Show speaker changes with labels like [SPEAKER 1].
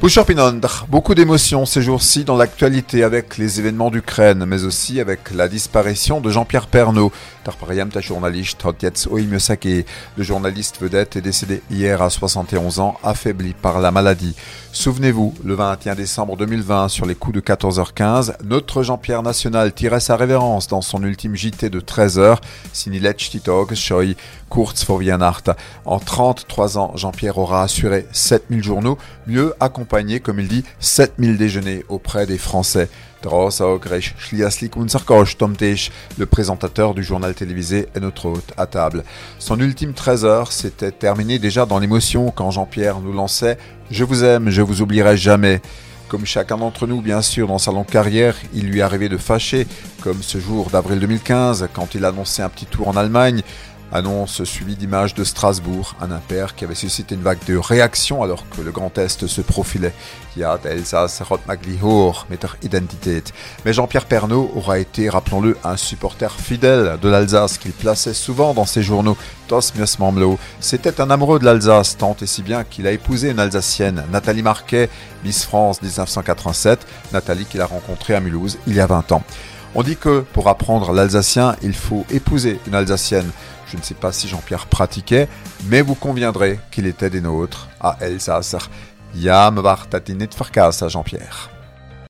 [SPEAKER 1] Boucherpinondre, beaucoup d'émotions ces jours-ci dans l'actualité avec les événements d'Ukraine, mais aussi avec la disparition de Jean-Pierre Pernaud. ta journaliste le journaliste vedette est décédé hier à 71 ans, affaibli par la maladie. Souvenez-vous, le 21 décembre 2020, sur les coups de 14h15, notre Jean-Pierre National tirait sa révérence dans son ultime JT de 13h, Sinilech Titog, Choi, Kurz vor En 33 ans, Jean-Pierre aura assuré 7000 journaux, mieux accompagnés comme il dit, 7000 déjeuners auprès des Français. Le présentateur du journal télévisé est notre hôte à table. Son ultime 13 heures s'était terminé déjà dans l'émotion quand Jean-Pierre nous lançait Je vous aime, je vous oublierai jamais. Comme chacun d'entre nous, bien sûr, dans sa longue carrière, il lui arrivait de fâcher, comme ce jour d'avril 2015, quand il annonçait un petit tour en Allemagne, Annonce suivie d'images de Strasbourg, un impair qui avait suscité une vague de réactions alors que le Grand Est se profilait. Mais Jean-Pierre Pernaud aura été, rappelons-le, un supporter fidèle de l'Alsace qu'il plaçait souvent dans ses journaux. Tos C'était un amoureux de l'Alsace, tant et si bien qu'il a épousé une Alsacienne, Nathalie Marquet, Miss France 1987, Nathalie qu'il a rencontrée à Mulhouse il y a 20 ans. On dit que pour apprendre l'alsacien, il faut épouser une alsacienne. Je ne sais pas si Jean-Pierre pratiquait, mais vous conviendrez qu'il était des nôtres à Elsasser. Ja, me war dat Jean-Pierre.